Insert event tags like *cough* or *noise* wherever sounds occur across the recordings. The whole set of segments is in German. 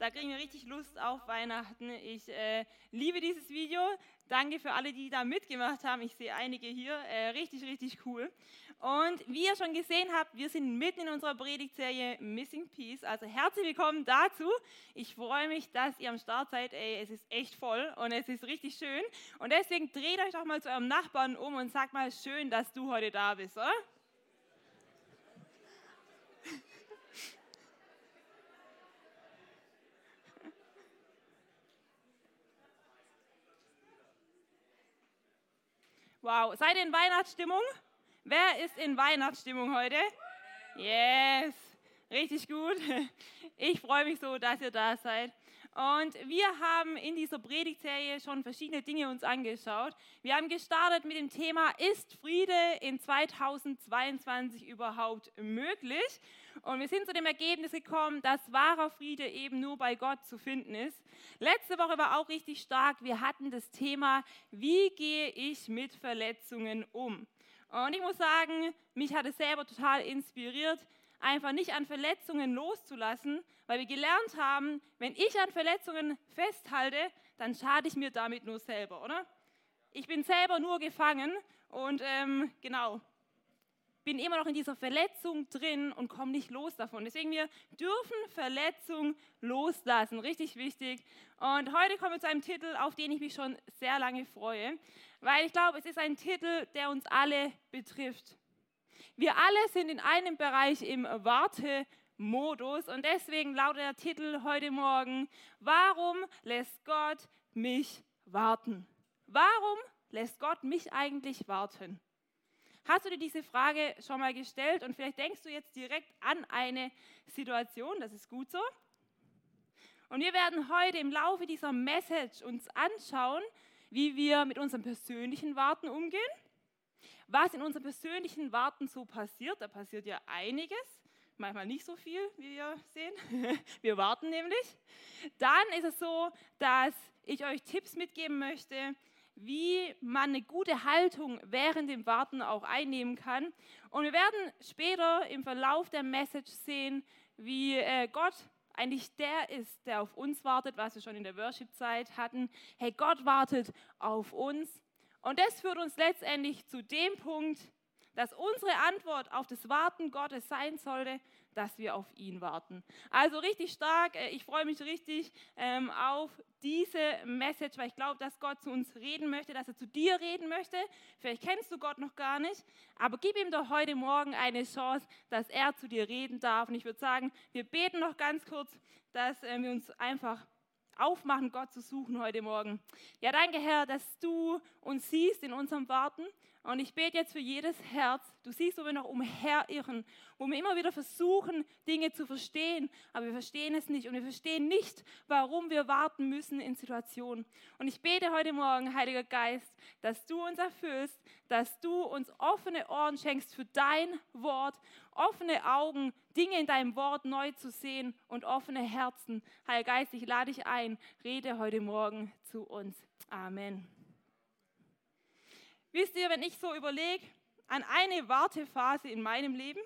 Da kriegen wir richtig Lust auf Weihnachten. Ich äh, liebe dieses Video. Danke für alle, die da mitgemacht haben. Ich sehe einige hier. Äh, richtig, richtig cool. Und wie ihr schon gesehen habt, wir sind mitten in unserer Predigtserie Missing Peace. Also herzlich willkommen dazu. Ich freue mich, dass ihr am Start seid. Ey, es ist echt voll und es ist richtig schön. Und deswegen dreht euch doch mal zu eurem Nachbarn um und sagt mal, schön, dass du heute da bist, oder? Wow, seid ihr in Weihnachtsstimmung? Wer ist in Weihnachtsstimmung heute? Yes, richtig gut. Ich freue mich so, dass ihr da seid. Und wir haben in dieser Predigtserie schon verschiedene Dinge uns angeschaut. Wir haben gestartet mit dem Thema, ist Friede in 2022 überhaupt möglich? Und wir sind zu dem Ergebnis gekommen, dass wahrer Friede eben nur bei Gott zu finden ist. Letzte Woche war auch richtig stark. Wir hatten das Thema, wie gehe ich mit Verletzungen um? Und ich muss sagen, mich hat es selber total inspiriert, einfach nicht an Verletzungen loszulassen, weil wir gelernt haben, wenn ich an Verletzungen festhalte, dann schade ich mir damit nur selber, oder? Ich bin selber nur gefangen und ähm, genau, bin immer noch in dieser Verletzung drin und komme nicht los davon. Deswegen, wir dürfen Verletzung loslassen, richtig wichtig. Und heute kommen wir zu einem Titel, auf den ich mich schon sehr lange freue, weil ich glaube, es ist ein Titel, der uns alle betrifft. Wir alle sind in einem Bereich im Wartemodus und deswegen lautet der Titel heute Morgen, warum lässt Gott mich warten? Warum lässt Gott mich eigentlich warten? Hast du dir diese Frage schon mal gestellt und vielleicht denkst du jetzt direkt an eine Situation, das ist gut so. Und wir werden heute im Laufe dieser Message uns anschauen, wie wir mit unserem persönlichen Warten umgehen, was in unserem persönlichen Warten so passiert. Da passiert ja einiges, manchmal nicht so viel, wie wir sehen. *laughs* Wir warten nämlich. Dann ist es so, dass ich euch Tipps mitgeben möchte, wie man eine gute Haltung während dem Warten auch einnehmen kann. Und wir werden später im Verlauf der Message sehen, wie äh, Gott eigentlich der ist, der auf uns wartet, was wir schon in der Worship-Zeit hatten. Hey, Gott wartet auf uns. Und das führt uns letztendlich zu dem Punkt, dass unsere Antwort auf das Warten Gottes sein sollte, dass wir auf ihn warten. Also richtig stark. Äh, ich freue mich richtig ähm, auf diese Message, weil ich glaube, dass Gott zu uns reden möchte, dass er zu dir reden möchte. Vielleicht kennst du Gott noch gar nicht, aber gib ihm doch heute Morgen eine Chance, dass er zu dir reden darf. Und ich würde sagen, wir beten noch ganz kurz, dass äh, wir uns einfach aufmachen, Gott zu suchen heute Morgen. Ja, danke Herr, dass du uns siehst in unserem Warten. Und ich bete jetzt für jedes Herz. Du siehst, wo wir noch umherirren, wo wir immer wieder versuchen, Dinge zu verstehen, aber wir verstehen es nicht. Und wir verstehen nicht, warum wir warten müssen in Situationen. Und ich bete heute Morgen, Heiliger Geist, dass du uns erfüllst, dass du uns offene Ohren schenkst für dein Wort, offene Augen, Dinge in deinem Wort neu zu sehen und offene Herzen. Heiliger Geist, ich lade dich ein, rede heute Morgen zu uns. Amen. Wisst ihr, wenn ich so überlege an eine Wartephase in meinem Leben,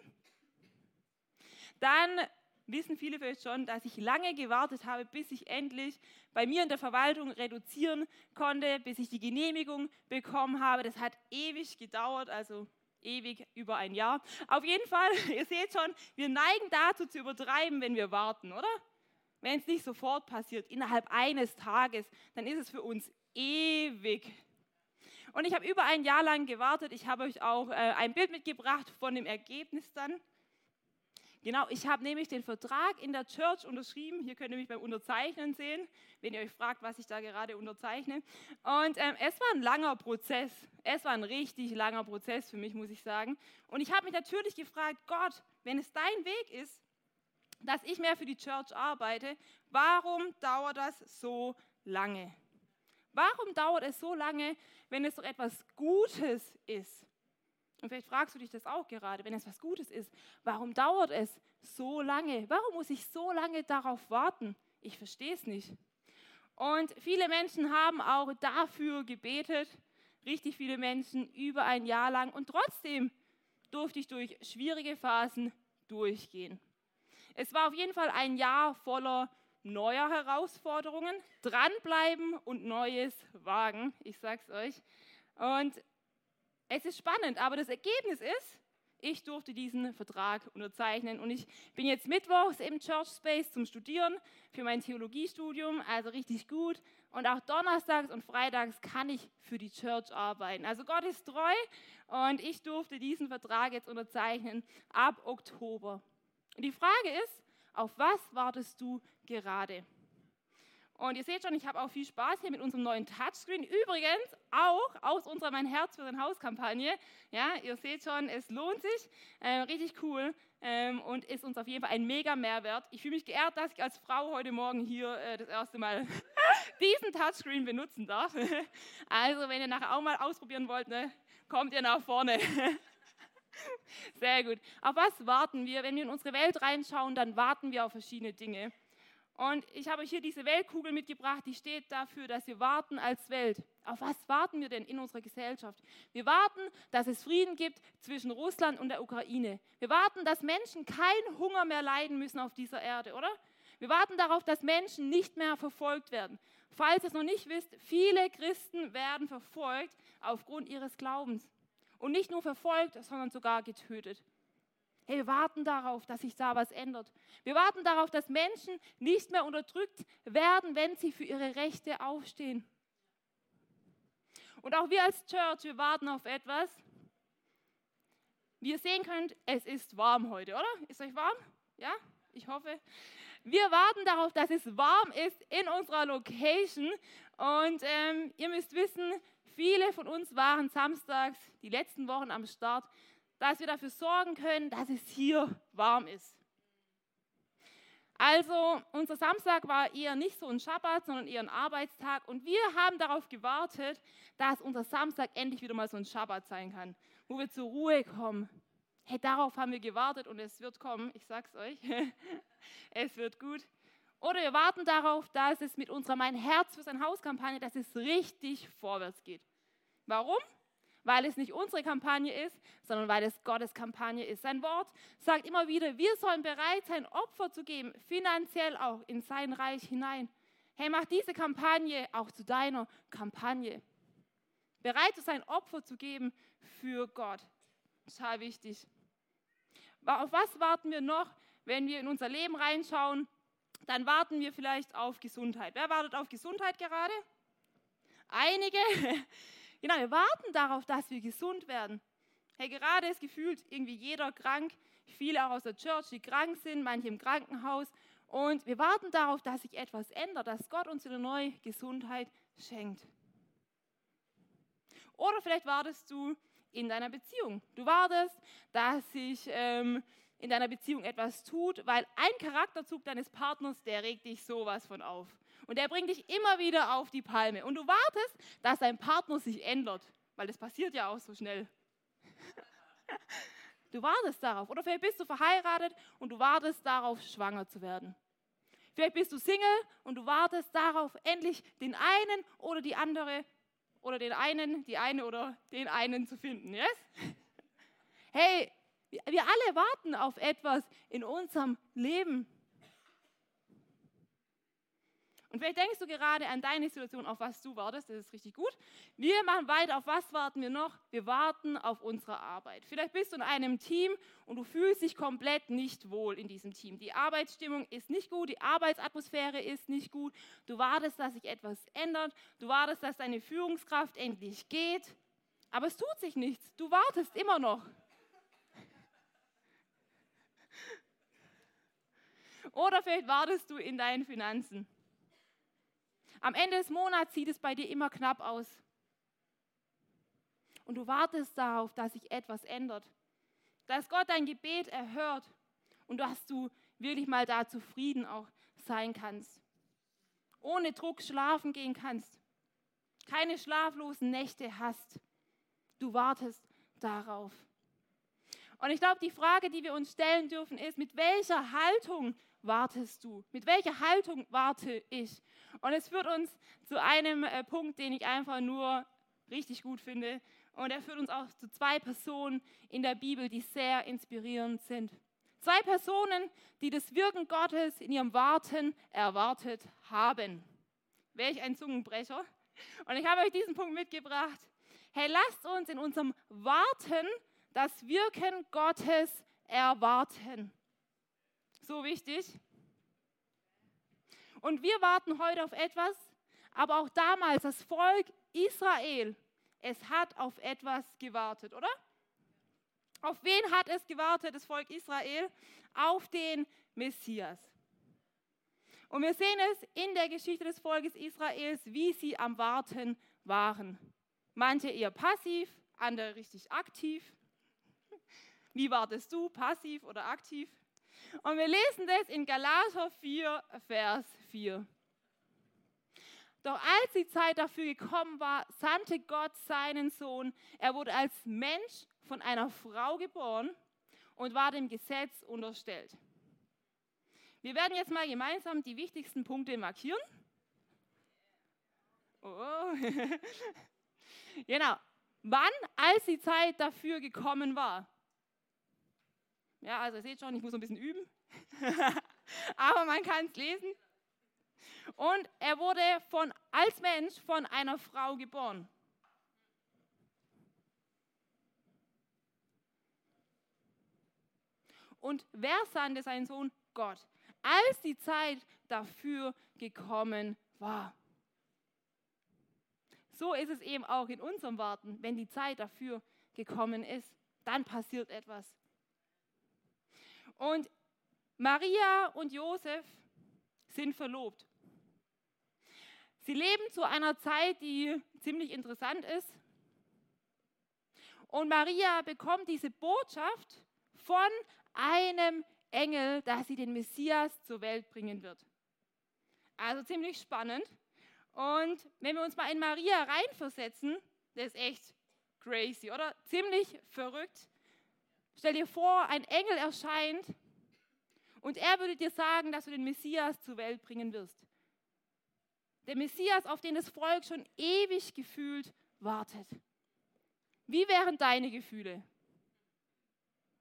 dann wissen viele vielleicht schon, dass ich lange gewartet habe, bis ich endlich bei mir in der Verwaltung reduzieren konnte, bis ich die Genehmigung bekommen habe. Das hat ewig gedauert, also ewig über ein Jahr. Auf jeden Fall, *laughs* ihr seht schon, wir neigen dazu zu übertreiben, wenn wir warten, oder? Wenn es nicht sofort passiert, innerhalb eines Tages, dann ist es für uns ewig. Und ich habe über ein Jahr lang gewartet. Ich habe euch auch äh, ein Bild mitgebracht von dem Ergebnis dann. Genau, ich habe nämlich den Vertrag in der Church unterschrieben. Hier könnt ihr mich beim Unterzeichnen sehen, wenn ihr euch fragt, was ich da gerade unterzeichne. Und ähm, es war ein langer Prozess. Es war ein richtig langer Prozess für mich, muss ich sagen. Und ich habe mich natürlich gefragt, Gott, wenn es dein Weg ist, dass ich mehr für die Church arbeite, warum dauert das so lange? Warum dauert es so lange, wenn es doch etwas Gutes ist? Und vielleicht fragst du dich das auch gerade, wenn es was Gutes ist. Warum dauert es so lange? Warum muss ich so lange darauf warten? Ich verstehe es nicht. Und viele Menschen haben auch dafür gebetet, richtig viele Menschen über ein Jahr lang. Und trotzdem durfte ich durch schwierige Phasen durchgehen. Es war auf jeden Fall ein Jahr voller neuer Herausforderungen, dranbleiben und Neues wagen. Ich sag's euch. Und es ist spannend, aber das Ergebnis ist, ich durfte diesen Vertrag unterzeichnen und ich bin jetzt mittwochs im Church Space zum Studieren für mein Theologiestudium, also richtig gut. Und auch donnerstags und freitags kann ich für die Church arbeiten. Also Gott ist treu und ich durfte diesen Vertrag jetzt unterzeichnen ab Oktober. Und die Frage ist, auf was wartest du gerade? Und ihr seht schon, ich habe auch viel Spaß hier mit unserem neuen Touchscreen. Übrigens auch aus unserer Mein Herz für sein Haus-Kampagne. Ja, ihr seht schon, es lohnt sich. Äh, richtig cool ähm, und ist uns auf jeden Fall ein mega Mehrwert. Ich fühle mich geehrt, dass ich als Frau heute Morgen hier äh, das erste Mal *laughs* diesen Touchscreen benutzen darf. *laughs* also, wenn ihr nachher auch mal ausprobieren wollt, ne, kommt ihr nach vorne. *laughs* *laughs* Sehr gut. Auf was warten wir? Wenn wir in unsere Welt reinschauen, dann warten wir auf verschiedene Dinge. Und ich habe hier diese Weltkugel mitgebracht, die steht dafür, dass wir warten als Welt. Auf was warten wir denn in unserer Gesellschaft? Wir warten, dass es Frieden gibt zwischen Russland und der Ukraine. Wir warten, dass Menschen keinen Hunger mehr leiden müssen auf dieser Erde, oder? Wir warten darauf, dass Menschen nicht mehr verfolgt werden. Falls ihr es noch nicht wisst, viele Christen werden verfolgt aufgrund ihres Glaubens. Und nicht nur verfolgt, sondern sogar getötet. Hey, wir warten darauf, dass sich da was ändert. Wir warten darauf, dass Menschen nicht mehr unterdrückt werden, wenn sie für ihre Rechte aufstehen. Und auch wir als Church, wir warten auf etwas. Wie ihr sehen könnt, es ist warm heute, oder? Ist euch warm? Ja? Ich hoffe. Wir warten darauf, dass es warm ist in unserer Location. Und ähm, ihr müsst wissen, viele von uns waren samstags die letzten Wochen am Start dass wir dafür sorgen können, dass es hier warm ist. Also unser Samstag war eher nicht so ein Schabbat, sondern eher ein Arbeitstag und wir haben darauf gewartet, dass unser Samstag endlich wieder mal so ein Schabbat sein kann, wo wir zur Ruhe kommen. Hey, darauf haben wir gewartet und es wird kommen, ich sag's euch. *laughs* es wird gut. Oder wir warten darauf, dass es mit unserer Mein Herz für sein Haus-Kampagne, dass es richtig vorwärts geht. Warum? weil es nicht unsere Kampagne ist, sondern weil es Gottes Kampagne ist. Sein Wort sagt immer wieder, wir sollen bereit sein, Opfer zu geben, finanziell auch in sein Reich hinein. Hey, mach diese Kampagne auch zu deiner Kampagne. Bereit zu sein, Opfer zu geben für Gott. Total wichtig. Auf was warten wir noch, wenn wir in unser Leben reinschauen? Dann warten wir vielleicht auf Gesundheit. Wer wartet auf Gesundheit gerade? Einige. *laughs* Genau, wir warten darauf, dass wir gesund werden. Hey, gerade ist gefühlt irgendwie jeder krank, viele auch aus der Church, die krank sind, manche im Krankenhaus. Und wir warten darauf, dass sich etwas ändert, dass Gott uns eine neue Gesundheit schenkt. Oder vielleicht wartest du in deiner Beziehung. Du wartest, dass sich ähm, in deiner Beziehung etwas tut, weil ein Charakterzug deines Partners, der regt dich sowas von auf. Und der bringt dich immer wieder auf die Palme. Und du wartest, dass dein Partner sich ändert, weil das passiert ja auch so schnell. *laughs* Du wartest darauf. Oder vielleicht bist du verheiratet und du wartest darauf, schwanger zu werden. Vielleicht bist du Single und du wartest darauf, endlich den einen oder die andere oder den einen, die eine oder den einen zu finden. Yes? *laughs* Hey, wir alle warten auf etwas in unserem Leben. Und vielleicht denkst du gerade an deine Situation, auf was du wartest, das ist richtig gut. Wir machen weiter, auf was warten wir noch? Wir warten auf unsere Arbeit. Vielleicht bist du in einem Team und du fühlst dich komplett nicht wohl in diesem Team. Die Arbeitsstimmung ist nicht gut, die Arbeitsatmosphäre ist nicht gut. Du wartest, dass sich etwas ändert. Du wartest, dass deine Führungskraft endlich geht. Aber es tut sich nichts. Du wartest immer noch. Oder vielleicht wartest du in deinen Finanzen. Am Ende des Monats sieht es bei dir immer knapp aus. Und du wartest darauf, dass sich etwas ändert. Dass Gott dein Gebet erhört und dass du wirklich mal da zufrieden auch sein kannst. Ohne Druck schlafen gehen kannst. Keine schlaflosen Nächte hast. Du wartest darauf. Und ich glaube, die Frage, die wir uns stellen dürfen, ist, mit welcher Haltung wartest du? Mit welcher Haltung warte ich? Und es führt uns zu einem äh, Punkt, den ich einfach nur richtig gut finde. Und er führt uns auch zu zwei Personen in der Bibel, die sehr inspirierend sind. Zwei Personen, die das Wirken Gottes in ihrem Warten erwartet haben. Welch ein Zungenbrecher. Und ich habe euch diesen Punkt mitgebracht. Hey, lasst uns in unserem Warten das Wirken Gottes erwarten. So wichtig. Und wir warten heute auf etwas, aber auch damals das Volk Israel, es hat auf etwas gewartet, oder? Auf wen hat es gewartet, das Volk Israel? Auf den Messias. Und wir sehen es in der Geschichte des Volkes Israels, wie sie am Warten waren. Manche eher passiv, andere richtig aktiv. Wie wartest du, passiv oder aktiv? Und wir lesen das in Galater 4, Vers 4. Doch als die Zeit dafür gekommen war, sandte Gott seinen Sohn. Er wurde als Mensch von einer Frau geboren und war dem Gesetz unterstellt. Wir werden jetzt mal gemeinsam die wichtigsten Punkte markieren. Oh. *laughs* genau. Wann? Als die Zeit dafür gekommen war. Ja, also ihr seht schon, ich muss ein bisschen üben. *laughs* Aber man kann es lesen. Und er wurde von, als Mensch von einer Frau geboren. Und wer sandte seinen Sohn? Gott. Als die Zeit dafür gekommen war. So ist es eben auch in unserem Warten. Wenn die Zeit dafür gekommen ist, dann passiert etwas. Und Maria und Josef sind verlobt. Sie leben zu einer Zeit, die ziemlich interessant ist. Und Maria bekommt diese Botschaft von einem Engel, dass sie den Messias zur Welt bringen wird. Also ziemlich spannend. Und wenn wir uns mal in Maria reinversetzen, das ist echt crazy, oder? Ziemlich verrückt. Stell dir vor, ein Engel erscheint und er würde dir sagen, dass du den Messias zur Welt bringen wirst. Der Messias, auf den das Volk schon ewig gefühlt wartet. Wie wären deine Gefühle?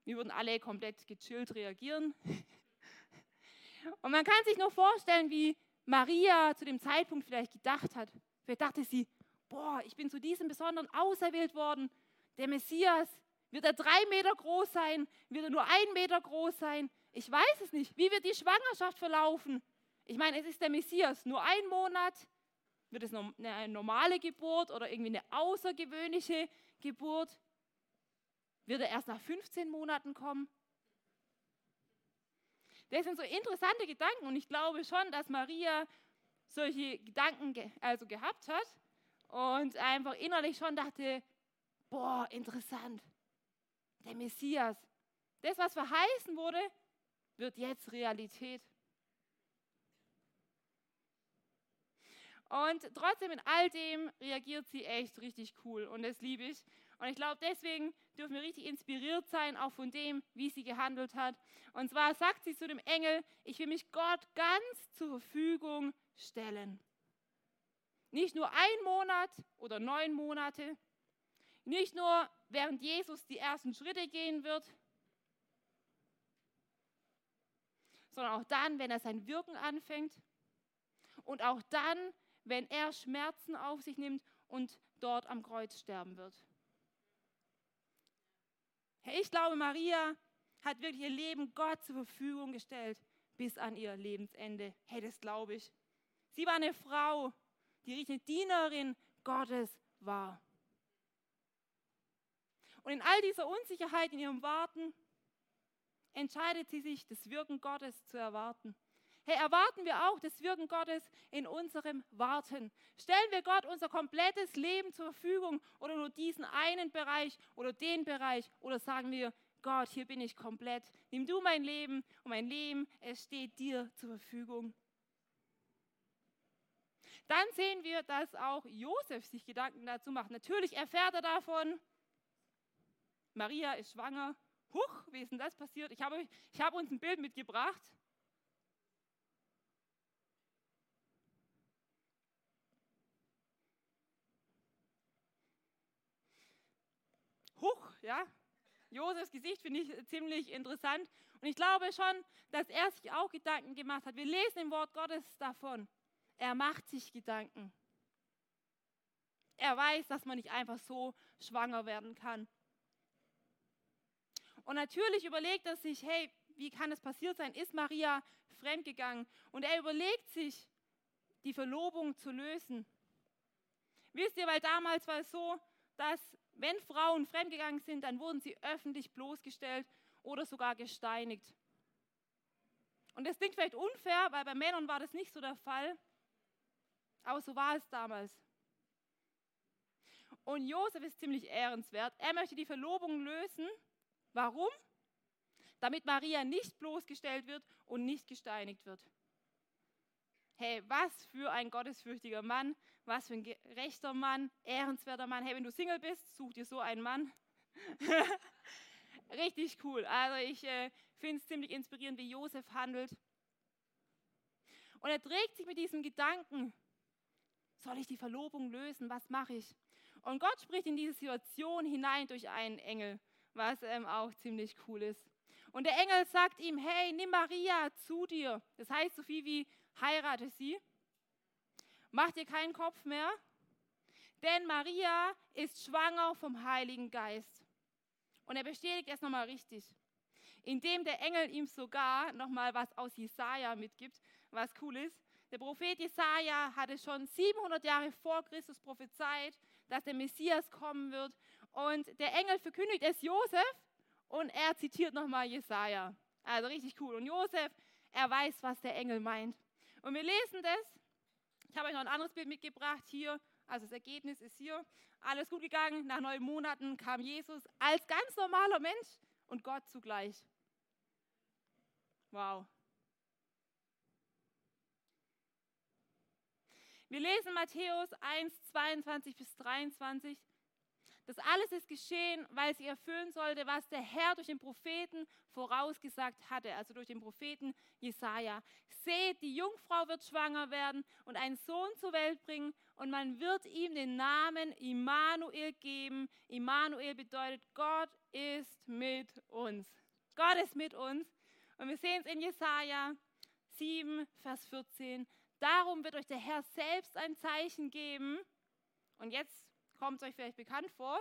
Wir würden alle komplett gechillt reagieren. *laughs* Und man kann sich nur vorstellen, wie Maria zu dem Zeitpunkt vielleicht gedacht hat. Vielleicht dachte sie, boah, ich bin zu diesem Besonderen auserwählt worden. Der Messias, wird er drei Meter groß sein? Wird er nur ein Meter groß sein? Ich weiß es nicht. Wie wird die Schwangerschaft verlaufen? Ich meine, es ist der Messias, nur ein Monat. Wird es eine normale Geburt oder irgendwie eine außergewöhnliche Geburt? Wird er erst nach 15 Monaten kommen? Das sind so interessante Gedanken und ich glaube schon, dass Maria solche Gedanken also gehabt hat und einfach innerlich schon dachte, boah, interessant, der Messias, das, was verheißen wurde, wird jetzt Realität. Und trotzdem in all dem reagiert sie echt richtig cool und das liebe ich. Und ich glaube, deswegen dürfen wir richtig inspiriert sein, auch von dem, wie sie gehandelt hat. Und zwar sagt sie zu dem Engel, ich will mich Gott ganz zur Verfügung stellen. Nicht nur ein Monat oder neun Monate, nicht nur während Jesus die ersten Schritte gehen wird, sondern auch dann, wenn er sein Wirken anfängt und auch dann, wenn er Schmerzen auf sich nimmt und dort am Kreuz sterben wird. Ich glaube, Maria hat wirklich ihr Leben Gott zur Verfügung gestellt bis an ihr Lebensende. Hey, das glaube ich. Sie war eine Frau, die richtige Dienerin Gottes war. Und in all dieser Unsicherheit in ihrem Warten entscheidet sie sich, das Wirken Gottes zu erwarten. Hey, erwarten wir auch das Wirken Gottes in unserem Warten? Stellen wir Gott unser komplettes Leben zur Verfügung oder nur diesen einen Bereich oder den Bereich? Oder sagen wir, Gott, hier bin ich komplett. Nimm du mein Leben und mein Leben, es steht dir zur Verfügung. Dann sehen wir, dass auch Josef sich Gedanken dazu macht. Natürlich erfährt er davon, Maria ist schwanger, Huch, wie ist denn das passiert? Ich habe, ich habe uns ein Bild mitgebracht. Huch, ja. Josefs Gesicht finde ich ziemlich interessant. Und ich glaube schon, dass er sich auch Gedanken gemacht hat. Wir lesen im Wort Gottes davon. Er macht sich Gedanken. Er weiß, dass man nicht einfach so schwanger werden kann. Und natürlich überlegt er sich, hey, wie kann es passiert sein? Ist Maria fremdgegangen? Und er überlegt sich, die Verlobung zu lösen. Wisst ihr, weil damals war es so, dass wenn Frauen fremdgegangen sind, dann wurden sie öffentlich bloßgestellt oder sogar gesteinigt. Und das klingt vielleicht unfair, weil bei Männern war das nicht so der Fall. Aber so war es damals. Und Josef ist ziemlich ehrenswert. Er möchte die Verlobung lösen. Warum? Damit Maria nicht bloßgestellt wird und nicht gesteinigt wird. Hey, was für ein gottesfürchtiger Mann, was für ein gerechter Mann, ehrenswerter Mann. Hey, wenn du Single bist, such dir so einen Mann. *laughs* Richtig cool. Also ich äh, finde es ziemlich inspirierend, wie Josef handelt. Und er trägt sich mit diesem Gedanken, soll ich die Verlobung lösen? Was mache ich? Und Gott spricht in diese Situation hinein durch einen Engel, was ähm, auch ziemlich cool ist. Und der Engel sagt ihm, hey, nimm Maria zu dir. Das heißt so viel wie, heirate sie. Mach dir keinen Kopf mehr, denn Maria ist schwanger vom Heiligen Geist. Und er bestätigt es nochmal richtig, indem der Engel ihm sogar nochmal was aus Jesaja mitgibt, was cool ist. Der Prophet Jesaja hatte schon 700 Jahre vor Christus prophezeit, dass der Messias kommen wird. Und der Engel verkündigt es Josef und er zitiert nochmal Jesaja. Also richtig cool. Und Josef, er weiß, was der Engel meint. Und wir lesen das. Ich habe euch noch ein anderes Bild mitgebracht hier. Also das Ergebnis ist hier. Alles gut gegangen. Nach neun Monaten kam Jesus als ganz normaler Mensch und Gott zugleich. Wow. Wir lesen Matthäus 1, 22 bis 23. Das alles ist geschehen, weil sie erfüllen sollte, was der Herr durch den Propheten vorausgesagt hatte, also durch den Propheten Jesaja. Seht, die Jungfrau wird schwanger werden und einen Sohn zur Welt bringen und man wird ihm den Namen Immanuel geben. Immanuel bedeutet, Gott ist mit uns. Gott ist mit uns. Und wir sehen es in Jesaja 7, Vers 14. Darum wird euch der Herr selbst ein Zeichen geben. Und jetzt kommt es euch vielleicht bekannt vor.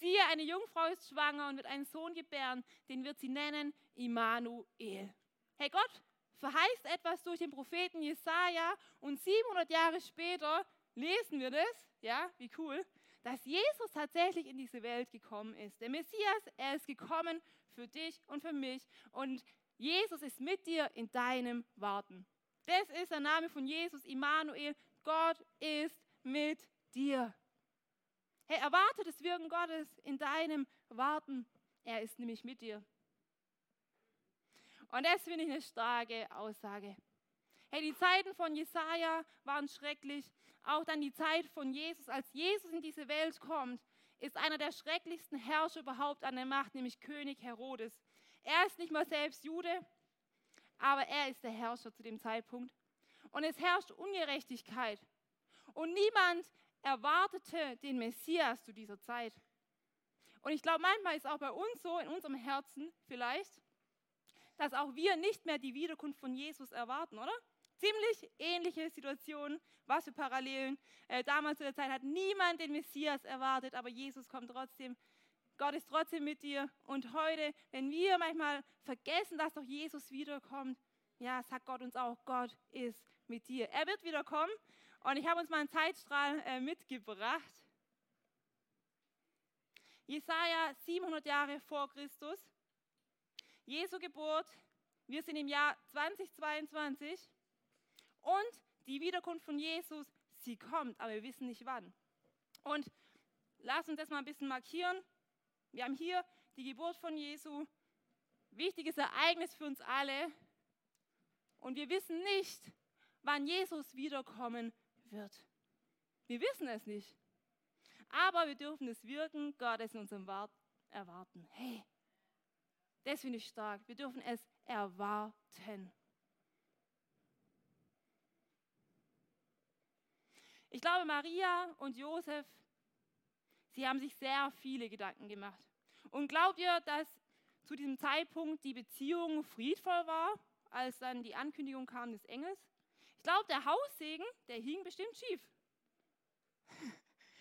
Siehe, eine Jungfrau ist schwanger und wird einen Sohn gebären, den wird sie nennen Immanuel. Hey, Gott verheißt etwas durch den Propheten Jesaja und 700 Jahre später lesen wir das, ja, wie cool, dass Jesus tatsächlich in diese Welt gekommen ist. Der Messias, er ist gekommen für dich und für mich und Jesus ist mit dir in deinem Warten. Das ist der Name von Jesus, Immanuel. Gott ist mit dir. Hey, erwarte das Wirken Gottes in deinem Warten. Er ist nämlich mit dir. Und das finde ich eine starke Aussage. Hey, die Zeiten von Jesaja waren schrecklich. Auch dann die Zeit von Jesus. Als Jesus in diese Welt kommt, ist einer der schrecklichsten Herrscher überhaupt an der Macht, nämlich König Herodes. Er ist nicht mal selbst Jude, aber er ist der Herrscher zu dem Zeitpunkt. Und es herrscht Ungerechtigkeit. Und niemand erwartete den Messias zu dieser Zeit. Und ich glaube, manchmal ist auch bei uns so, in unserem Herzen vielleicht, dass auch wir nicht mehr die Wiederkunft von Jesus erwarten, oder? Ziemlich ähnliche Situation, was für Parallelen. Äh, damals zu der Zeit hat niemand den Messias erwartet, aber Jesus kommt trotzdem. Gott ist trotzdem mit dir. Und heute, wenn wir manchmal vergessen, dass doch Jesus wiederkommt, ja, sagt Gott uns auch, Gott ist mit dir. Er wird wiederkommen und ich habe uns mal einen Zeitstrahl äh, mitgebracht. Jesaja 700 Jahre vor Christus. Jesu Geburt. Wir sind im Jahr 2022. Und die Wiederkunft von Jesus, sie kommt, aber wir wissen nicht wann. Und lass uns das mal ein bisschen markieren. Wir haben hier die Geburt von Jesu. Wichtiges Ereignis für uns alle. Und wir wissen nicht, wann Jesus wiederkommen wird. Wir wissen es nicht. Aber wir dürfen das Wirken Gottes in unserem Wort erwarten. Hey, Das finde ich stark. Wir dürfen es erwarten. Ich glaube, Maria und Josef, sie haben sich sehr viele Gedanken gemacht. Und glaubt ihr, dass zu diesem Zeitpunkt die Beziehung friedvoll war, als dann die Ankündigung kam des Engels? Glaube, der Haussegen, der hing bestimmt schief.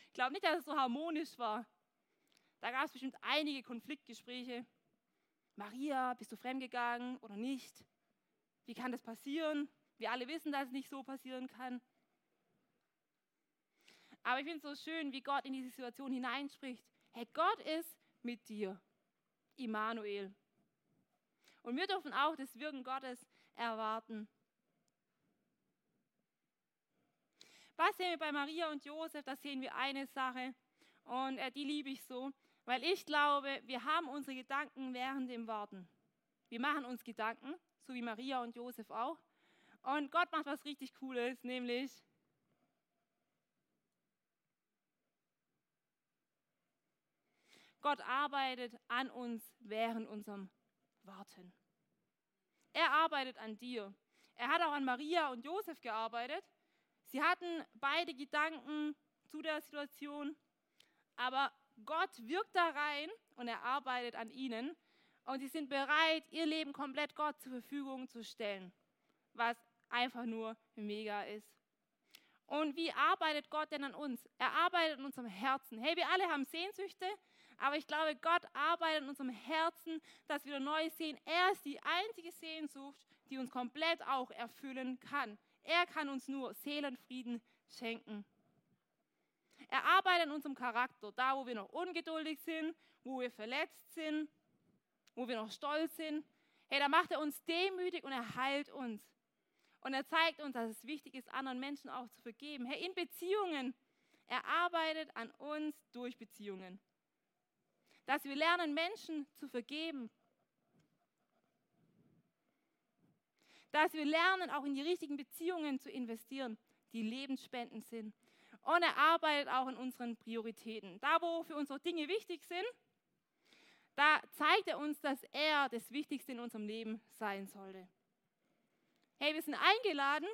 Ich glaube nicht, dass es so harmonisch war. Da gab es bestimmt einige Konfliktgespräche. Maria, bist du fremdgegangen oder nicht? Wie kann das passieren? Wir alle wissen, dass es nicht so passieren kann. Aber ich finde es so schön, wie Gott in diese Situation hineinspricht. Hey, Gott ist mit dir. Immanuel. Und wir dürfen auch das Wirken Gottes erwarten. Was sehen wir bei Maria und Josef? Da sehen wir eine Sache und äh, die liebe ich so, weil ich glaube, wir haben unsere Gedanken während dem Warten. Wir machen uns Gedanken, so wie Maria und Josef auch. Und Gott macht was richtig Cooles, nämlich Gott arbeitet an uns während unserem Warten. Er arbeitet an dir. Er hat auch an Maria und Josef gearbeitet. Sie hatten beide Gedanken zu der Situation, aber Gott wirkt da rein und er arbeitet an ihnen und sie sind bereit, ihr Leben komplett Gott zur Verfügung zu stellen, was einfach nur mega ist. Und wie arbeitet Gott denn an uns? Er arbeitet in unserem Herzen. Hey, wir alle haben Sehnsüchte, aber ich glaube, Gott arbeitet in unserem Herzen, dass wir neu sehen. Er ist die einzige Sehnsucht, die uns komplett auch erfüllen kann. Er kann uns nur Seelenfrieden schenken. Er arbeitet in unserem Charakter, da wo wir noch ungeduldig sind, wo wir verletzt sind, wo wir noch stolz sind. Hey, da macht er uns demütig und er heilt uns. Und er zeigt uns, dass es wichtig ist, anderen Menschen auch zu vergeben. Hey, in Beziehungen. Er arbeitet an uns durch Beziehungen dass wir lernen, Menschen zu vergeben. Dass wir lernen, auch in die richtigen Beziehungen zu investieren, die lebensspendend sind. Und er arbeitet auch in unseren Prioritäten. Da, wo für unsere Dinge wichtig sind, da zeigt er uns, dass er das Wichtigste in unserem Leben sein sollte. Hey, wir sind eingeladen,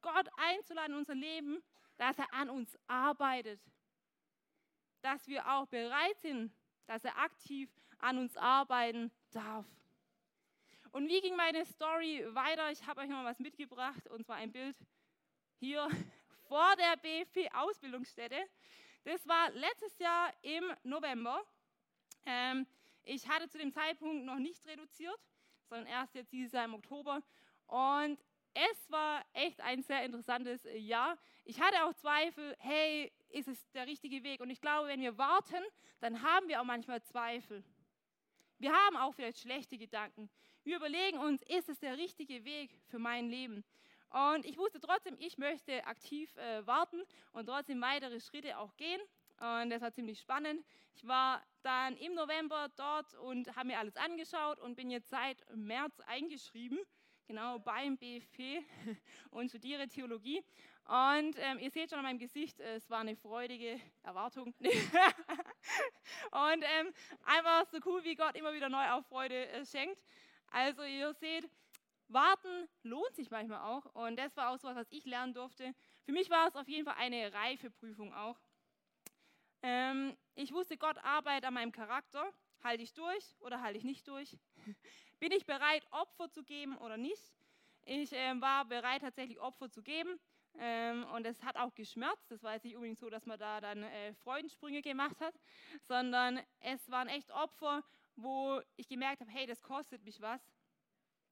Gott einzuladen in unser Leben, dass er an uns arbeitet. Dass wir auch bereit sind, dass er aktiv an uns arbeiten darf. Und wie ging meine Story weiter? Ich habe euch noch was mitgebracht und zwar ein Bild hier *laughs* vor der BFP-Ausbildungsstätte. Das war letztes Jahr im November. Ähm, ich hatte zu dem Zeitpunkt noch nicht reduziert, sondern erst jetzt dieses Jahr im Oktober. Und es war echt ein sehr interessantes Jahr. Ich hatte auch Zweifel, hey, ist es der richtige Weg? Und ich glaube, wenn wir warten, dann haben wir auch manchmal Zweifel. Wir haben auch vielleicht schlechte Gedanken. Wir überlegen uns, ist es der richtige Weg für mein Leben? Und ich wusste trotzdem, ich möchte aktiv äh, warten und trotzdem weitere Schritte auch gehen. Und das war ziemlich spannend. Ich war dann im November dort und habe mir alles angeschaut und bin jetzt seit März eingeschrieben genau beim BFP *laughs* und studiere Theologie. Und ähm, ihr seht schon an meinem Gesicht, es war eine freudige Erwartung. *laughs* und ähm, einfach so cool, wie Gott immer wieder neu auf Freude äh, schenkt. Also ihr seht, warten lohnt sich manchmal auch. Und das war auch so was, ich lernen durfte. Für mich war es auf jeden Fall eine Reifeprüfung auch. Ähm, ich wusste, Gott arbeitet an meinem Charakter. Halte ich durch oder halte ich nicht durch? *laughs* Bin ich bereit, Opfer zu geben oder nicht? Ich äh, war bereit, tatsächlich Opfer zu geben. Ähm, und es hat auch geschmerzt. Das war jetzt nicht unbedingt so, dass man da dann äh, Freudensprünge gemacht hat, sondern es waren echt Opfer, wo ich gemerkt habe, hey, das kostet mich was.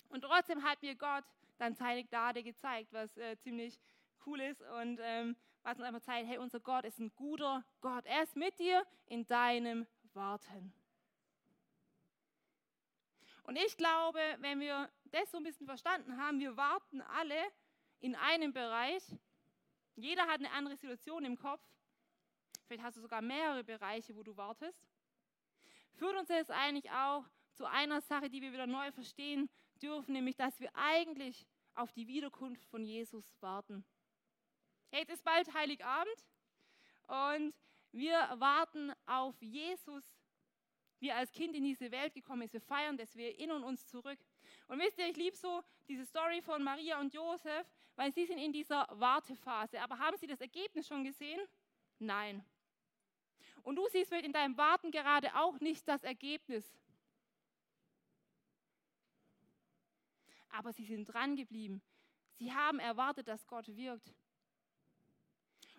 Und trotzdem hat mir Gott dann seine Gnade gezeigt, was äh, ziemlich cool ist und ähm, was uns einfach zeigt, hey, unser Gott ist ein guter Gott. Er ist mit dir in deinem Warten. Und ich glaube, wenn wir das so ein bisschen verstanden haben, wir warten alle in einem Bereich. Jeder hat eine andere Situation im Kopf. Vielleicht hast du sogar mehrere Bereiche, wo du wartest. Führt uns das eigentlich auch zu einer Sache, die wir wieder neu verstehen dürfen, nämlich, dass wir eigentlich auf die Wiederkunft von Jesus warten. Jetzt ist bald Heiligabend und wir warten auf Jesus wie er als Kind in diese Welt gekommen ist. Wir feiern das, wir erinnern uns zurück. Und wisst ihr, ich liebe so diese Story von Maria und Josef, weil sie sind in dieser Wartephase. Aber haben sie das Ergebnis schon gesehen? Nein. Und du siehst vielleicht in deinem Warten gerade auch nicht das Ergebnis. Aber sie sind dran geblieben. Sie haben erwartet, dass Gott wirkt.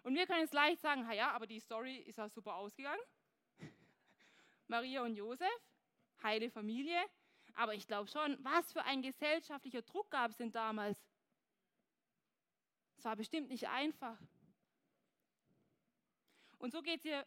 Und wir können jetzt leicht sagen, ja, aber die Story ist ja super ausgegangen. *laughs* Maria und Josef, heile Familie. Aber ich glaube schon, was für ein gesellschaftlicher Druck gab es denn damals? Es war bestimmt nicht einfach. Und so geht es hier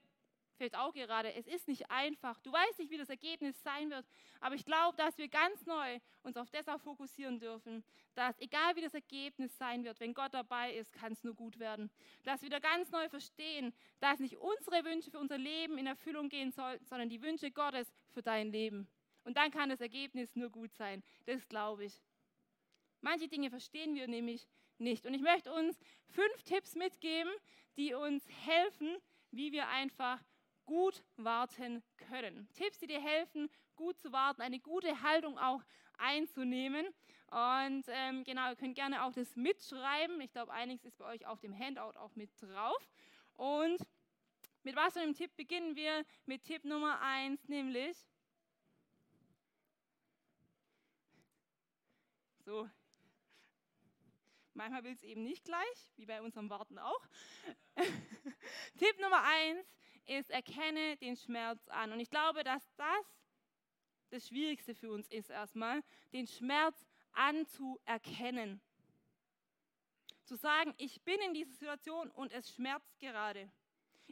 vielleicht auch gerade. Es ist nicht einfach. Du weißt nicht, wie das Ergebnis sein wird. Aber ich glaube, dass wir ganz neu uns auf das auch fokussieren dürfen, dass egal wie das Ergebnis sein wird, wenn Gott dabei ist, kann es nur gut werden. Dass wir da ganz neu verstehen, dass nicht unsere Wünsche für unser Leben in Erfüllung gehen sollten, sondern die Wünsche Gottes für dein Leben. Und dann kann das Ergebnis nur gut sein. Das glaube ich. Manche Dinge verstehen wir nämlich nicht. Und ich möchte uns fünf Tipps mitgeben, die uns helfen, wie wir einfach gut warten können. Tipps, die dir helfen, gut zu warten, eine gute Haltung auch einzunehmen. Und ähm, genau, ihr könnt gerne auch das mitschreiben. Ich glaube, einiges ist bei euch auf dem Handout auch mit drauf. Und mit was für einem Tipp beginnen wir? Mit Tipp Nummer eins, nämlich so. Manchmal will es eben nicht gleich, wie bei unserem Warten auch. *laughs* Tipp Nummer eins ist, erkenne den Schmerz an. Und ich glaube, dass das das Schwierigste für uns ist erstmal, den Schmerz anzuerkennen. Zu sagen, ich bin in dieser Situation und es schmerzt gerade.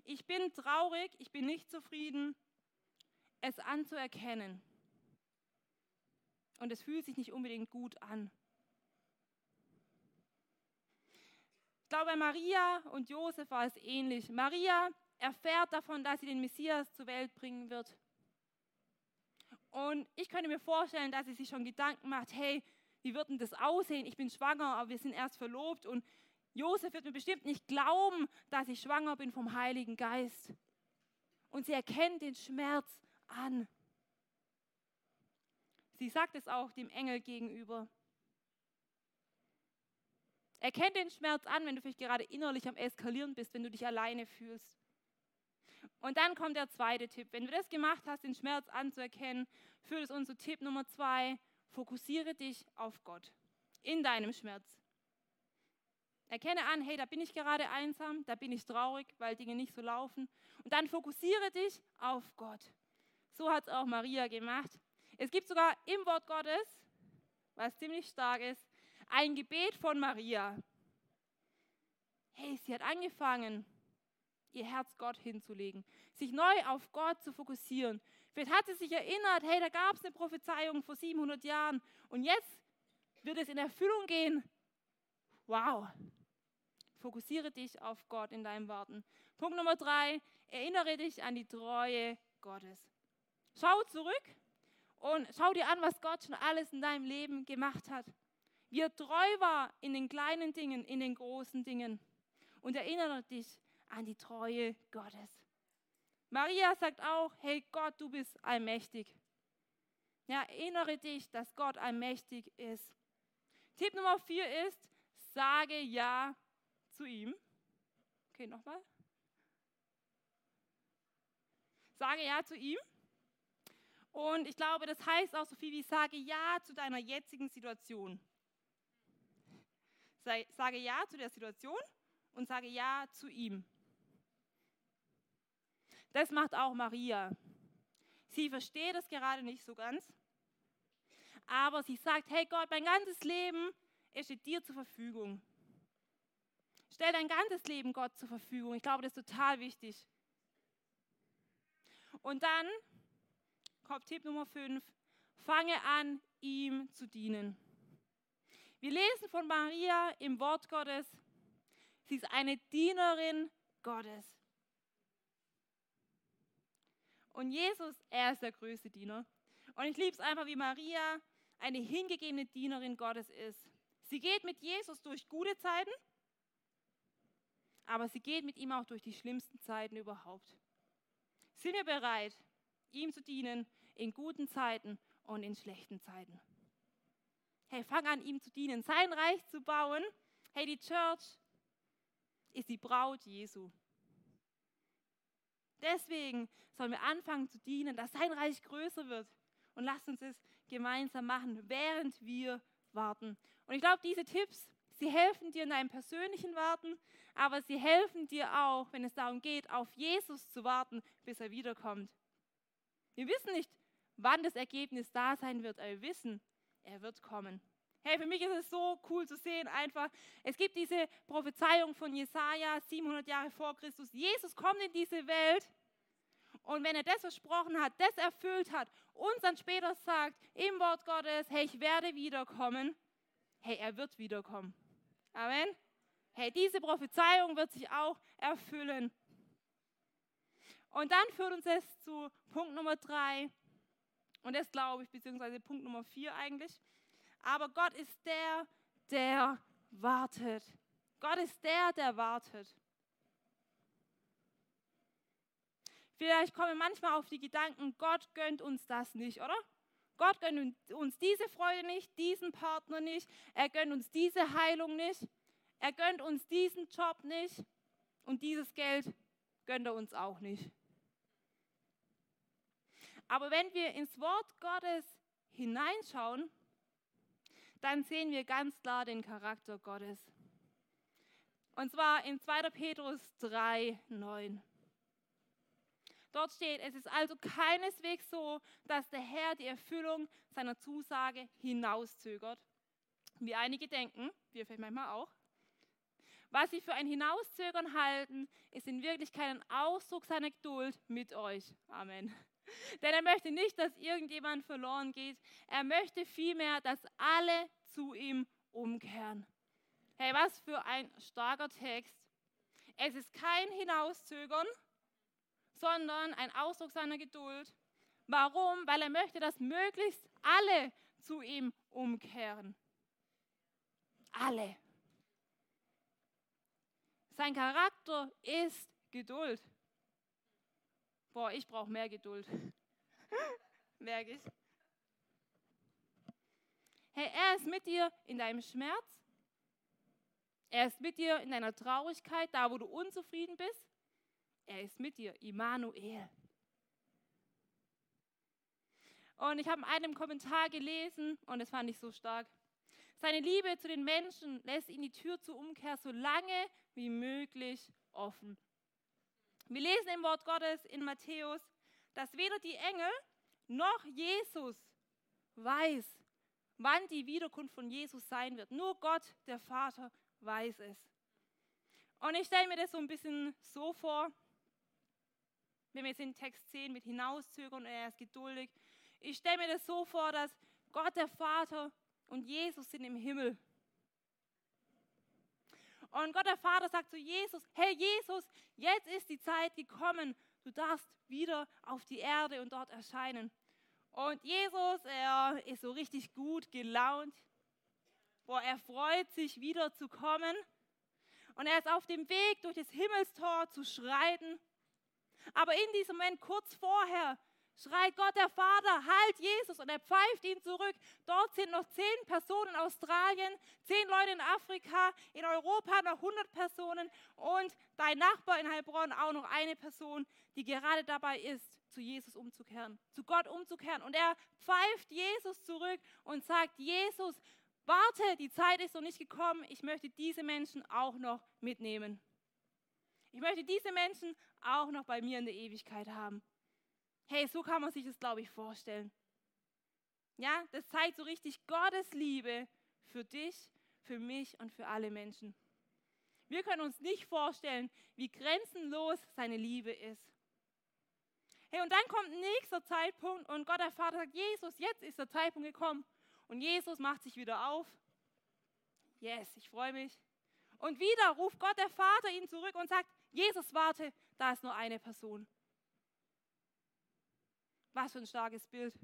Ich bin traurig, ich bin nicht zufrieden. Es anzuerkennen. Und es fühlt sich nicht unbedingt gut an. Ich glaube, bei Maria und Josef war es ähnlich. Maria erfährt davon, dass sie den Messias zur Welt bringen wird. Und ich könnte mir vorstellen, dass sie sich schon Gedanken macht, hey, wie wird denn das aussehen? Ich bin schwanger, aber wir sind erst verlobt und Josef wird mir bestimmt nicht glauben, dass ich schwanger bin vom Heiligen Geist. Und sie erkennt den Schmerz an. Sie sagt es auch dem Engel gegenüber. Erkenn den Schmerz an, wenn du vielleicht gerade innerlich am Eskalieren bist, wenn du dich alleine fühlst. Und dann kommt der zweite Tipp. Wenn du das gemacht hast, den Schmerz anzuerkennen, führt es uns zu Tipp Nummer zwei. Fokussiere dich auf Gott in deinem Schmerz. Erkenne an, hey, da bin ich gerade einsam, da bin ich traurig, weil Dinge nicht so laufen. Und dann fokussiere dich auf Gott. So hat es auch Maria gemacht. Es gibt sogar im Wort Gottes, was ziemlich stark ist, ein Gebet von Maria. Hey, sie hat angefangen, ihr Herz Gott hinzulegen, sich neu auf Gott zu fokussieren. Vielleicht hat sie sich erinnert, hey, da gab es eine Prophezeiung vor 700 Jahren und jetzt wird es in Erfüllung gehen. Wow. Fokussiere dich auf Gott in deinem Warten. Punkt Nummer drei, erinnere dich an die Treue Gottes. Schau zurück und schau dir an, was Gott schon alles in deinem Leben gemacht hat. Wie er treu war in den kleinen Dingen, in den großen Dingen. Und erinnere dich an die Treue Gottes. Maria sagt auch, hey Gott, du bist allmächtig. Ja, erinnere dich, dass Gott allmächtig ist. Tipp Nummer vier ist, sage Ja zu ihm. Okay, nochmal. Sage Ja zu ihm. Und ich glaube, das heißt auch so viel wie sage Ja zu deiner jetzigen Situation. Sage Ja zu der Situation und sage Ja zu ihm. Das macht auch Maria. Sie versteht es gerade nicht so ganz, aber sie sagt, hey Gott, mein ganzes Leben steht dir zur Verfügung. Stell dein ganzes Leben Gott zur Verfügung. Ich glaube, das ist total wichtig. Und dann kommt Tipp Nummer 5. Fange an, ihm zu dienen. Wir lesen von Maria im Wort Gottes. Sie ist eine Dienerin Gottes. Und Jesus, er ist der größte Diener. Und ich liebe es einfach, wie Maria eine hingegebene Dienerin Gottes ist. Sie geht mit Jesus durch gute Zeiten, aber sie geht mit ihm auch durch die schlimmsten Zeiten überhaupt. Sind wir bereit, ihm zu dienen, in guten Zeiten und in schlechten Zeiten. Hey, fang an, ihm zu dienen, sein Reich zu bauen. Hey, die Church ist die Braut Jesu. Deswegen sollen wir anfangen zu dienen, dass sein Reich größer wird. Und lasst uns es gemeinsam machen, während wir warten. Und ich glaube, diese Tipps, sie helfen dir in deinem persönlichen Warten, aber sie helfen dir auch, wenn es darum geht, auf Jesus zu warten, bis er wiederkommt. Wir wissen nicht, wann das Ergebnis da sein wird, aber wir wissen, er wird kommen. Hey, für mich ist es so cool zu sehen, einfach, es gibt diese Prophezeiung von Jesaja 700 Jahre vor Christus. Jesus kommt in diese Welt und wenn er das versprochen hat, das erfüllt hat, uns dann später sagt im Wort Gottes, hey, ich werde wiederkommen, hey, er wird wiederkommen. Amen. Hey, diese Prophezeiung wird sich auch erfüllen. Und dann führt uns das zu Punkt Nummer drei. Und das glaube ich, beziehungsweise Punkt Nummer vier eigentlich. Aber Gott ist der, der wartet. Gott ist der, der wartet. Vielleicht kommen manchmal auf die Gedanken, Gott gönnt uns das nicht, oder? Gott gönnt uns diese Freude nicht, diesen Partner nicht, er gönnt uns diese Heilung nicht, er gönnt uns diesen Job nicht und dieses Geld gönnt er uns auch nicht. Aber wenn wir ins Wort Gottes hineinschauen, dann sehen wir ganz klar den Charakter Gottes. Und zwar in 2. Petrus 3, 9. Dort steht, es ist also keineswegs so, dass der Herr die Erfüllung seiner Zusage hinauszögert, wie einige denken, wir vielleicht manchmal auch. Was sie für ein Hinauszögern halten, ist in Wirklichkeit ein Ausdruck seiner Geduld mit euch. Amen. *laughs* Denn er möchte nicht, dass irgendjemand verloren geht. Er möchte vielmehr, dass alle zu ihm umkehren. Hey, was für ein starker Text. Es ist kein Hinauszögern, sondern ein Ausdruck seiner Geduld. Warum? Weil er möchte, dass möglichst alle zu ihm umkehren. Alle. Sein Charakter ist Geduld. Boah, ich brauche mehr Geduld. *laughs* Merke ich. Hey, er ist mit dir in deinem Schmerz. Er ist mit dir in deiner Traurigkeit, da wo du unzufrieden bist. Er ist mit dir, Immanuel. Und ich habe in einem Kommentar gelesen, und das fand ich so stark. Seine Liebe zu den Menschen lässt ihn die Tür zur Umkehr so lange wie möglich offen wir lesen im Wort Gottes in Matthäus, dass weder die Engel noch Jesus weiß, wann die Wiederkunft von Jesus sein wird. Nur Gott, der Vater, weiß es. Und ich stelle mir das so ein bisschen so vor, wenn wir jetzt den Text sehen mit hinauszögern und er ist geduldig. Ich stelle mir das so vor, dass Gott, der Vater und Jesus sind im Himmel und Gott der Vater sagt zu Jesus, hey Jesus, jetzt ist die Zeit gekommen, du darfst wieder auf die Erde und dort erscheinen. Und Jesus, er ist so richtig gut gelaunt. Boah, er freut sich wieder zu kommen. Und er ist auf dem Weg durch das Himmelstor zu schreiten. Aber in diesem Moment kurz vorher schreit Gott der Vater, Jesus und er pfeift ihn zurück. Dort sind noch zehn Personen in Australien, zehn Leute in Afrika, in Europa noch 100 Personen und dein Nachbar in Heilbronn auch noch eine Person, die gerade dabei ist, zu Jesus umzukehren, zu Gott umzukehren. Und er pfeift Jesus zurück und sagt, Jesus, warte, die Zeit ist noch nicht gekommen, ich möchte diese Menschen auch noch mitnehmen. Ich möchte diese Menschen auch noch bei mir in der Ewigkeit haben. Hey, so kann man sich das, glaube ich, vorstellen. Ja, das zeigt so richtig Gottes Liebe für dich, für mich und für alle Menschen. Wir können uns nicht vorstellen, wie grenzenlos seine Liebe ist. Hey, und dann kommt ein nächster Zeitpunkt und Gott der Vater sagt, Jesus, jetzt ist der Zeitpunkt gekommen. Und Jesus macht sich wieder auf. Yes, ich freue mich. Und wieder ruft Gott der Vater ihn zurück und sagt, Jesus, warte, da ist nur eine Person. Was für ein starkes Bild.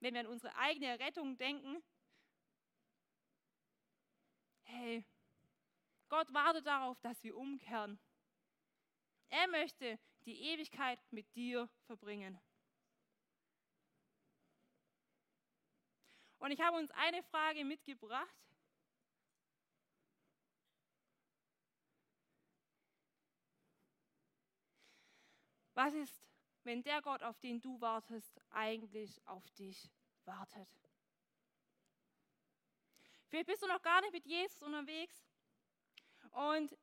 Wenn wir an unsere eigene Rettung denken. Hey, Gott wartet darauf, dass wir umkehren. Er möchte die Ewigkeit mit dir verbringen. Und ich habe uns eine Frage mitgebracht. Was ist, wenn der Gott, auf den du wartest, eigentlich auf dich wartet? Vielleicht bist du noch gar nicht mit Jesus unterwegs und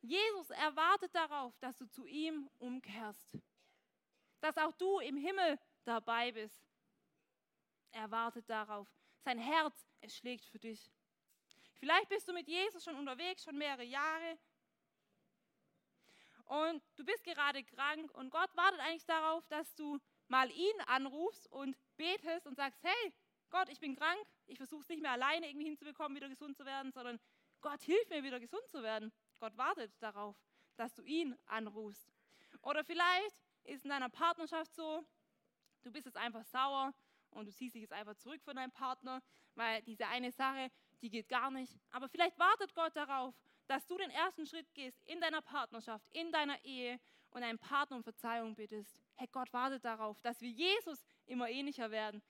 Jesus erwartet darauf, dass du zu ihm umkehrst, dass auch du im Himmel dabei bist. Er wartet darauf. Sein Herz, es schlägt für dich. Vielleicht bist du mit Jesus schon unterwegs, schon mehrere Jahre. Und du bist gerade krank und Gott wartet eigentlich darauf, dass du mal ihn anrufst und betest und sagst, hey, Gott, ich bin krank, ich versuche es nicht mehr alleine irgendwie hinzubekommen, wieder gesund zu werden, sondern Gott, hilf mir wieder gesund zu werden. Gott wartet darauf, dass du ihn anrufst. Oder vielleicht ist in deiner Partnerschaft so, du bist jetzt einfach sauer und du ziehst dich jetzt einfach zurück von deinem Partner, weil diese eine Sache, die geht gar nicht. Aber vielleicht wartet Gott darauf, dass du den ersten Schritt gehst in deiner Partnerschaft, in deiner Ehe und deinem Partner um Verzeihung bittest. Hey, Gott wartet darauf, dass wir Jesus immer ähnlicher werden.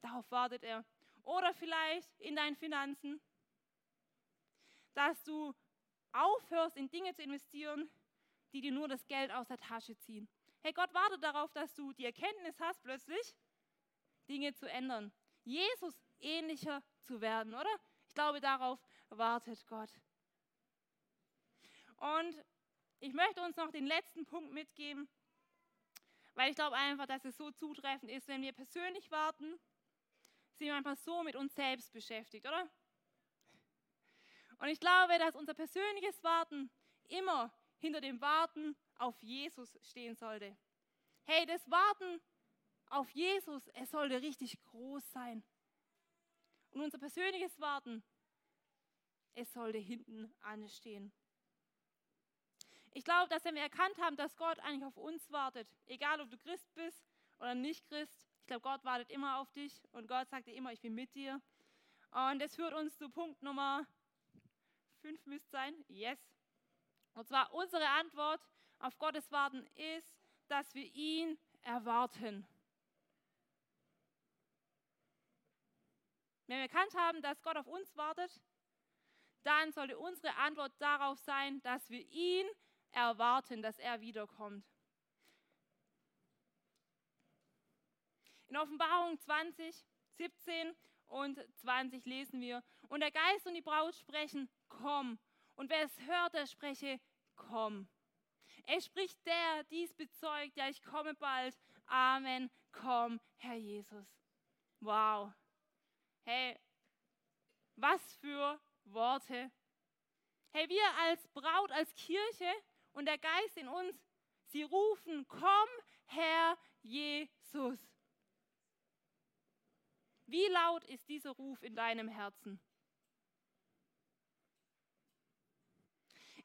Darauf wartet er. Oder vielleicht in deinen Finanzen, dass du aufhörst, in Dinge zu investieren, die dir nur das Geld aus der Tasche ziehen. Hey, Gott wartet darauf, dass du die Erkenntnis hast, plötzlich Dinge zu ändern. Jesus ähnlicher zu werden, oder? Ich glaube, darauf wartet Gott. Und ich möchte uns noch den letzten Punkt mitgeben, weil ich glaube einfach, dass es so zutreffend ist, wenn wir persönlich warten, sind wir einfach so mit uns selbst beschäftigt, oder? Und ich glaube, dass unser persönliches Warten immer hinter dem Warten auf Jesus stehen sollte. Hey, das Warten auf Jesus, es sollte richtig groß sein. Und unser persönliches Warten, es sollte hinten anstehen. Ich glaube, dass wenn wir erkannt haben, dass Gott eigentlich auf uns wartet, egal ob du Christ bist oder nicht Christ, ich glaube, Gott wartet immer auf dich und Gott sagt dir immer, ich bin mit dir. Und das führt uns zu Punkt Nummer fünf müsste sein. Yes. Und zwar unsere Antwort auf Gottes Warten ist, dass wir ihn erwarten. Wenn wir erkannt haben, dass Gott auf uns wartet, dann sollte unsere Antwort darauf sein, dass wir ihn erwarten, dass er wiederkommt. In Offenbarung 20, 17 und 20 lesen wir, und der Geist und die Braut sprechen, komm. Und wer es hört, der spreche, komm. Es spricht der, dies bezeugt, ja, ich komme bald. Amen, komm, Herr Jesus. Wow. Hey, was für Worte. Hey, wir als Braut, als Kirche und der Geist in uns, sie rufen, komm, Herr Jesus. Wie laut ist dieser Ruf in deinem Herzen?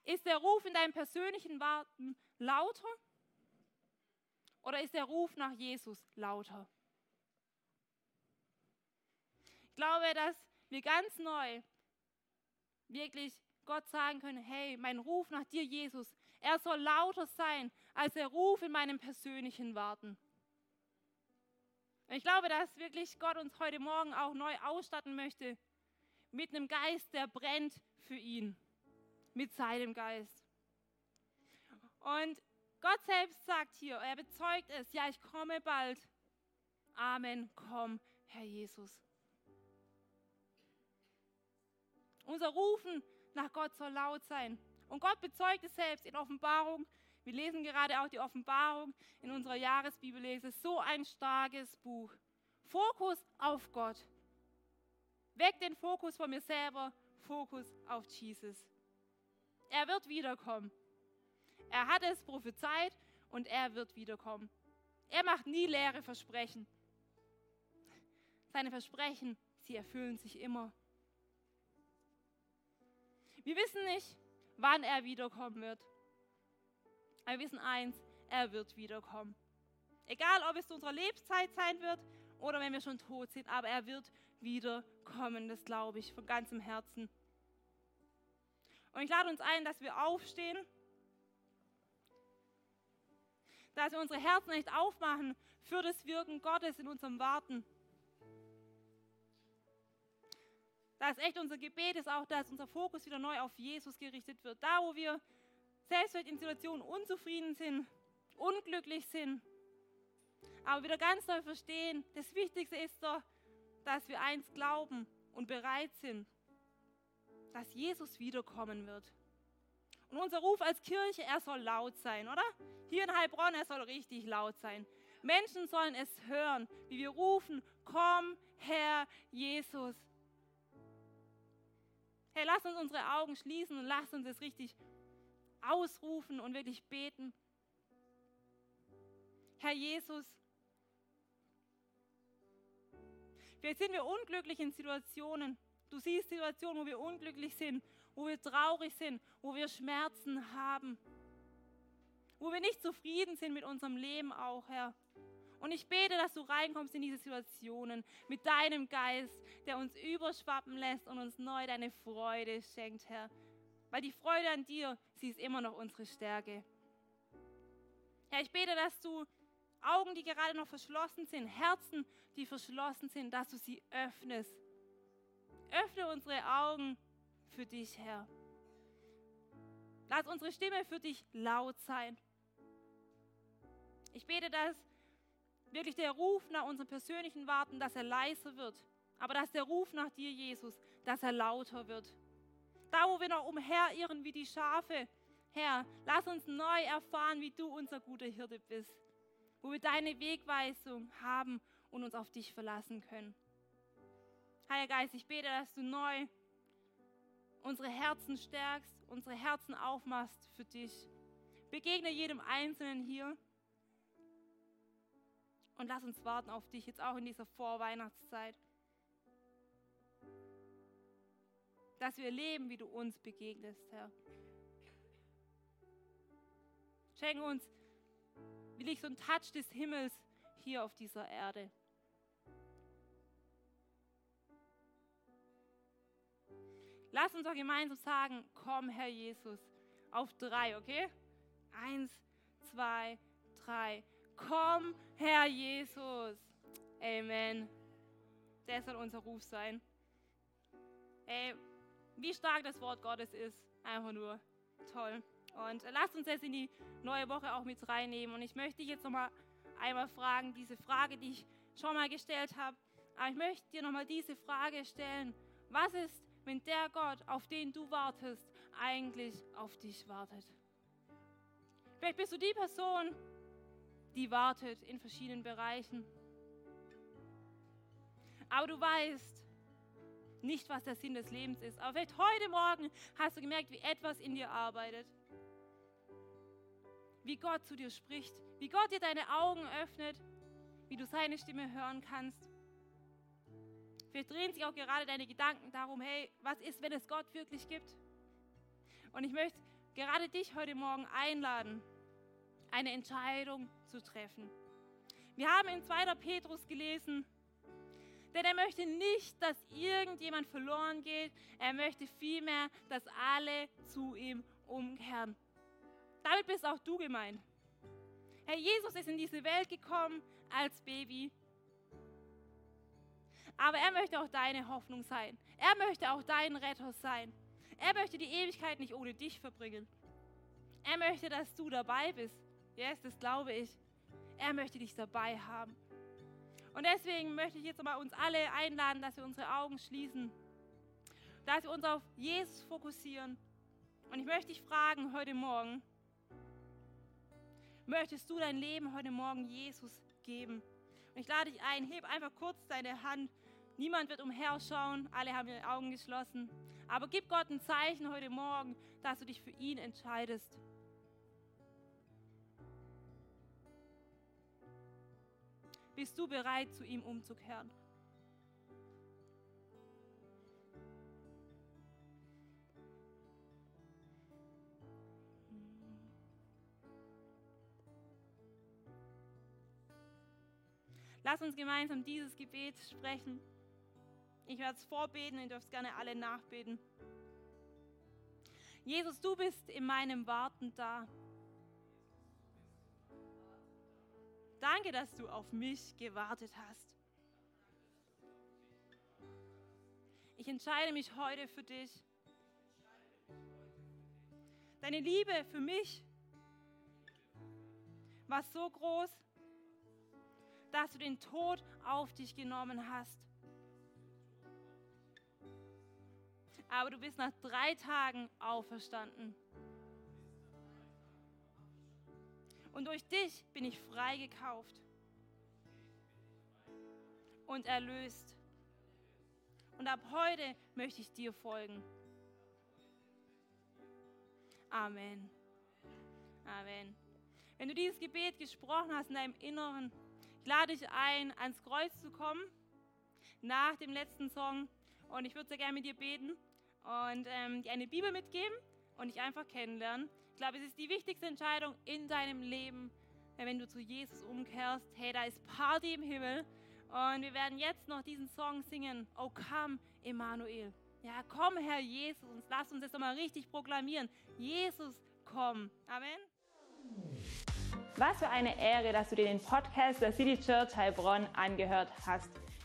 Ist der Ruf in deinem persönlichen Warten lauter oder ist der Ruf nach Jesus lauter? Ich glaube, dass wir ganz neu wirklich Gott sagen können, hey, mein Ruf nach dir, Jesus, er soll lauter sein als der Ruf in meinem persönlichen Warten. Ich glaube, dass wirklich Gott uns heute Morgen auch neu ausstatten möchte mit einem Geist, der brennt für ihn mit seinem Geist. Und Gott selbst sagt hier, er bezeugt es, ja, ich komme bald. Amen, komm, Herr Jesus. Unser Rufen nach Gott soll laut sein. Und Gott bezeugt es selbst in Offenbarung. Wir lesen gerade auch die Offenbarung in unserer Jahresbibellese. So ein starkes Buch. Fokus auf Gott. Weg den Fokus von mir selber, Fokus auf Jesus. Er wird wiederkommen. Er hat es prophezeit und er wird wiederkommen. Er macht nie leere Versprechen. Seine Versprechen, sie erfüllen sich immer. Wir wissen nicht, wann er wiederkommen wird. Aber wir wissen eins, er wird wiederkommen. Egal, ob es zu unserer Lebenszeit sein wird oder wenn wir schon tot sind, aber er wird wiederkommen, das glaube ich von ganzem Herzen. Und ich lade uns ein, dass wir aufstehen, dass wir unsere Herzen nicht aufmachen für das Wirken Gottes in unserem Warten. Dass echt unser Gebet ist auch, dass unser Fokus wieder neu auf Jesus gerichtet wird. Da, wo wir selbst in Situationen unzufrieden sind, unglücklich sind, aber wieder ganz neu verstehen, das Wichtigste ist doch, dass wir eins glauben und bereit sind, dass Jesus wiederkommen wird. Und unser Ruf als Kirche, er soll laut sein, oder? Hier in Heilbronn, er soll richtig laut sein. Menschen sollen es hören, wie wir rufen, komm, Herr Jesus. Hey, lass uns unsere Augen schließen und lass uns es richtig ausrufen und wirklich beten. Herr Jesus, vielleicht sind wir unglücklich in Situationen. Du siehst Situationen, wo wir unglücklich sind, wo wir traurig sind, wo wir Schmerzen haben, wo wir nicht zufrieden sind mit unserem Leben auch, Herr. Und ich bete, dass du reinkommst in diese Situationen mit deinem Geist, der uns überschwappen lässt und uns neu deine Freude schenkt, Herr. Weil die Freude an dir, sie ist immer noch unsere Stärke. Herr, ich bete, dass du Augen, die gerade noch verschlossen sind, Herzen, die verschlossen sind, dass du sie öffnest. Öffne unsere Augen für dich, Herr. Lass unsere Stimme für dich laut sein. Ich bete, dass wirklich der Ruf nach unserem persönlichen Warten, dass er leiser wird. Aber dass der Ruf nach dir, Jesus, dass er lauter wird. Da, wo wir noch umherirren wie die Schafe, Herr, lass uns neu erfahren, wie du unser guter Hirte bist. Wo wir deine Wegweisung haben und uns auf dich verlassen können. Heiliger Geist, ich bete, dass du neu unsere Herzen stärkst, unsere Herzen aufmachst für dich. Begegne jedem Einzelnen hier und lass uns warten auf dich, jetzt auch in dieser Vorweihnachtszeit. Dass wir leben, wie du uns begegnest, Herr. Schenke uns, will ich so ein Touch des Himmels hier auf dieser Erde. Lass uns doch gemeinsam sagen, komm, Herr Jesus, auf drei, okay? Eins, zwei, drei. Komm, Herr Jesus. Amen. Der soll unser Ruf sein. Ey, wie stark das Wort Gottes ist. Einfach nur toll. Und lasst uns jetzt in die neue Woche auch mit reinnehmen. Und ich möchte dich jetzt nochmal einmal fragen, diese Frage, die ich schon mal gestellt habe. Aber ich möchte dir nochmal diese Frage stellen. Was ist, wenn der Gott, auf den du wartest, eigentlich auf dich wartet? Vielleicht bist du die Person, die wartet in verschiedenen Bereichen. Aber du weißt nicht, was der Sinn des Lebens ist. Aber vielleicht heute Morgen hast du gemerkt, wie etwas in dir arbeitet. Wie Gott zu dir spricht, wie Gott dir deine Augen öffnet, wie du seine Stimme hören kannst. Vielleicht drehen sich auch gerade deine Gedanken darum, hey, was ist, wenn es Gott wirklich gibt? Und ich möchte gerade dich heute Morgen einladen, eine Entscheidung zu treffen. Wir haben in 2. Petrus gelesen, denn er möchte nicht, dass irgendjemand verloren geht. Er möchte vielmehr, dass alle zu ihm umkehren. Damit bist auch du gemeint. Herr Jesus ist in diese Welt gekommen als Baby. Aber er möchte auch deine Hoffnung sein. Er möchte auch dein Retter sein. Er möchte die Ewigkeit nicht ohne dich verbringen. Er möchte, dass du dabei bist. Yes, das glaube ich. Er möchte dich dabei haben. Und deswegen möchte ich jetzt mal uns alle einladen, dass wir unsere Augen schließen, dass wir uns auf Jesus fokussieren. Und ich möchte dich fragen heute Morgen, möchtest du dein Leben heute Morgen Jesus geben? Und ich lade dich ein, heb einfach kurz deine Hand. Niemand wird umherschauen, alle haben ihre Augen geschlossen. Aber gib Gott ein Zeichen heute Morgen, dass du dich für ihn entscheidest. Bist du bereit, zu ihm umzukehren? Lass uns gemeinsam dieses Gebet sprechen. Ich werde es vorbeten, ihr dürft gerne alle nachbeten. Jesus, du bist in meinem Warten da. Danke, dass du auf mich gewartet hast. Ich entscheide mich heute für dich. Deine Liebe für mich war so groß, dass du den Tod auf dich genommen hast. Aber du bist nach drei Tagen auferstanden. Und durch dich bin ich freigekauft und erlöst. Und ab heute möchte ich dir folgen. Amen. Amen. Wenn du dieses Gebet gesprochen hast in deinem Inneren, ich lade dich ein, ans Kreuz zu kommen nach dem letzten Song. Und ich würde sehr gerne mit dir beten und ähm, dir eine Bibel mitgeben und dich einfach kennenlernen. Ich glaube, es ist die wichtigste Entscheidung in deinem Leben, wenn du zu Jesus umkehrst. Hey, da ist Party im Himmel. Und wir werden jetzt noch diesen Song singen. Oh, come, Emmanuel. Ja, komm, Herr Jesus. Und lass uns das nochmal richtig proklamieren. Jesus, komm. Amen. Was für eine Ehre, dass du dir den Podcast der City Church Heilbronn angehört hast.